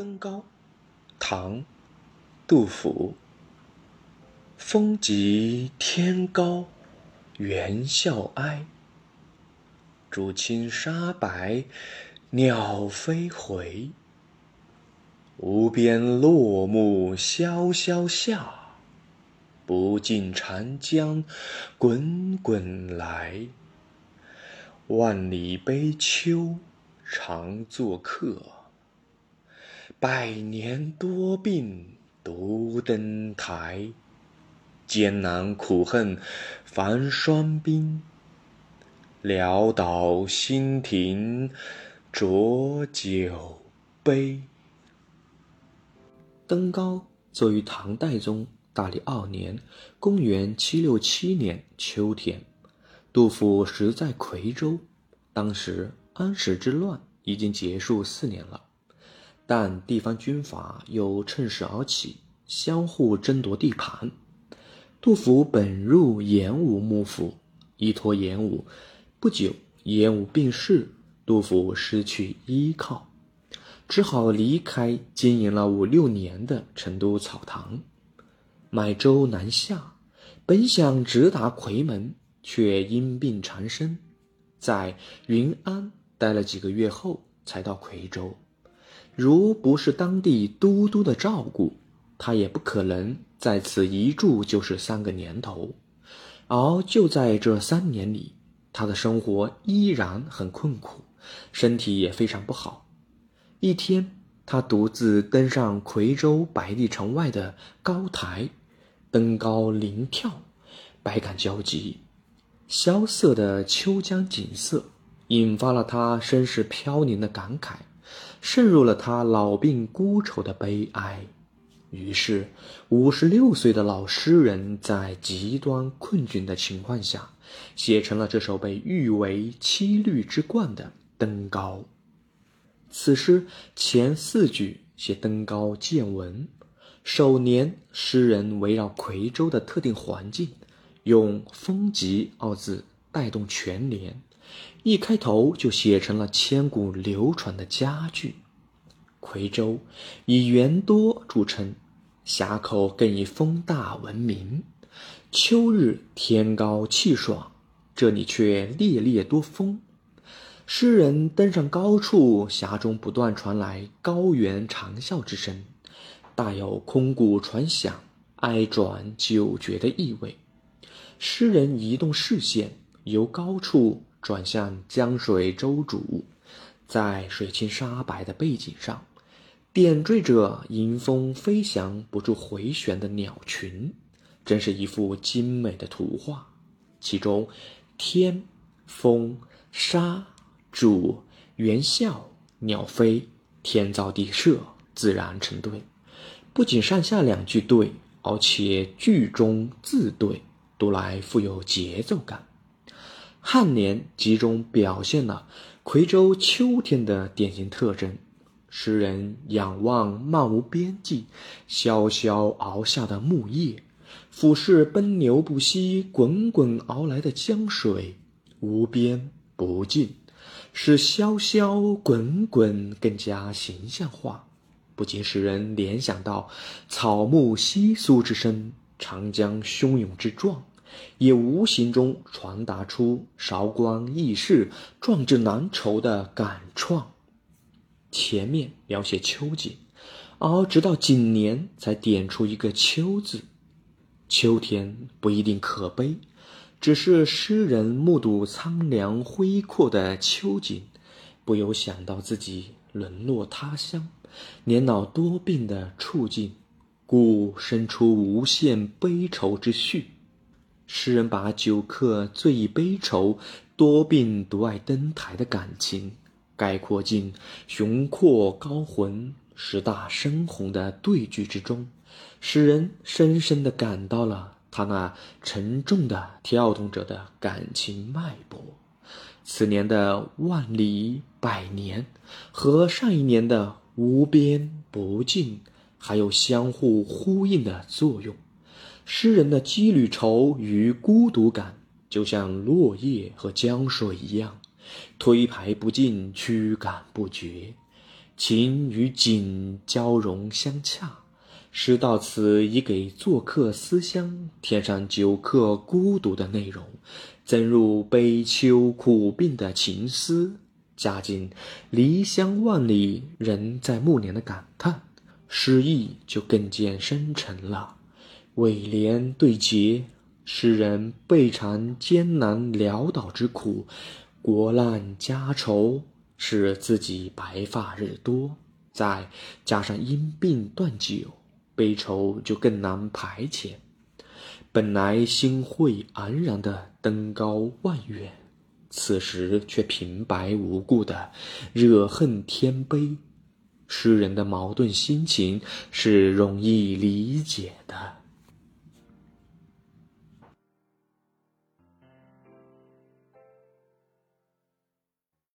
登高，唐·杜甫。风急天高猿啸哀，渚清沙白鸟飞回。无边落木萧萧下，不尽长江滚滚来。万里悲秋常作客，百年多病独登台。艰难苦恨繁霜鬓，潦倒新停浊酒杯。登高作于唐代中大历二年（公元767年）秋天。杜甫时在夔州，当时安史之乱已经结束四年了，但地方军阀又趁势而起，相互争夺地盘。杜甫本入演武幕府，依托演武。不久，演武病逝，杜甫失去依靠，只好离开经营了五六年的成都草堂，买舟南下，本想直达夔门。却因病缠身，在云安待了几个月后，才到夔州。如不是当地都督的照顾，他也不可能在此一住就是三个年头。而就在这三年里，他的生活依然很困苦，身体也非常不好。一天，他独自登上夔州百里城外的高台，登高临眺，百感交集。萧瑟的秋江景色，引发了他身世飘零的感慨，渗入了他老病孤愁的悲哀。于是，五十六岁的老诗人，在极端困窘的情况下，写成了这首被誉为七律之冠的《登高》。此诗前四句写登高见闻，首联诗人围绕夔州的特定环境。用“风急”二字带动全联，一开头就写成了千古流传的佳句。夔州以园多著称，峡口更以风大闻名。秋日天高气爽，这里却烈烈多风。诗人登上高处，峡中不断传来高原长啸之声，大有空谷传响、哀转久绝的意味。诗人移动视线，由高处转向江水舟渚，在水清沙白的背景上，点缀着迎风飞翔不住回旋的鸟群，真是一幅精美的图画。其中，天、风、沙、渚、猿啸、鸟飞，天造地设，自然成对。不仅上下两句对，而且句中字对。读来富有节奏感，颔联集中表现了夔州秋天的典型特征。诗人仰望漫无边际、萧萧而下的木叶，俯视奔流不息、滚滚而来的江水，无边不尽，使萧萧滚滚更加形象化，不禁使人联想到草木窸窣之声、长江汹涌之状。也无形中传达出韶光易逝、壮志难酬的感怆。前面描写秋景，而直到景年才点出一个“秋”字。秋天不一定可悲，只是诗人目睹苍凉恢阔的秋景，不由想到自己沦落他乡、年老多病的处境，故生出无限悲愁之绪。诗人把酒客醉意悲愁、多病独爱登台的感情，概括进雄阔高浑、十大深宏的对句之中，使人深深地感到了他那沉重的跳动着的感情脉搏。此年的万里百年，和上一年的无边不尽，还有相互呼应的作用。诗人的羁旅愁与孤独感，就像落叶和江水一样，推排不进，驱赶不绝。情与景交融相洽。诗到此已给做客思乡添上久客孤独的内容，增入悲秋苦病的情思，加进离乡万里人在暮年的感叹，诗意就更见深沉了。尾联对结，诗人备尝艰难潦倒之苦，国难家愁，使自己白发日多，再加上因病断酒。悲愁就更难排遣。本来心会安然的登高望远，此时却平白无故的惹恨天悲。诗人的矛盾心情是容易理解的。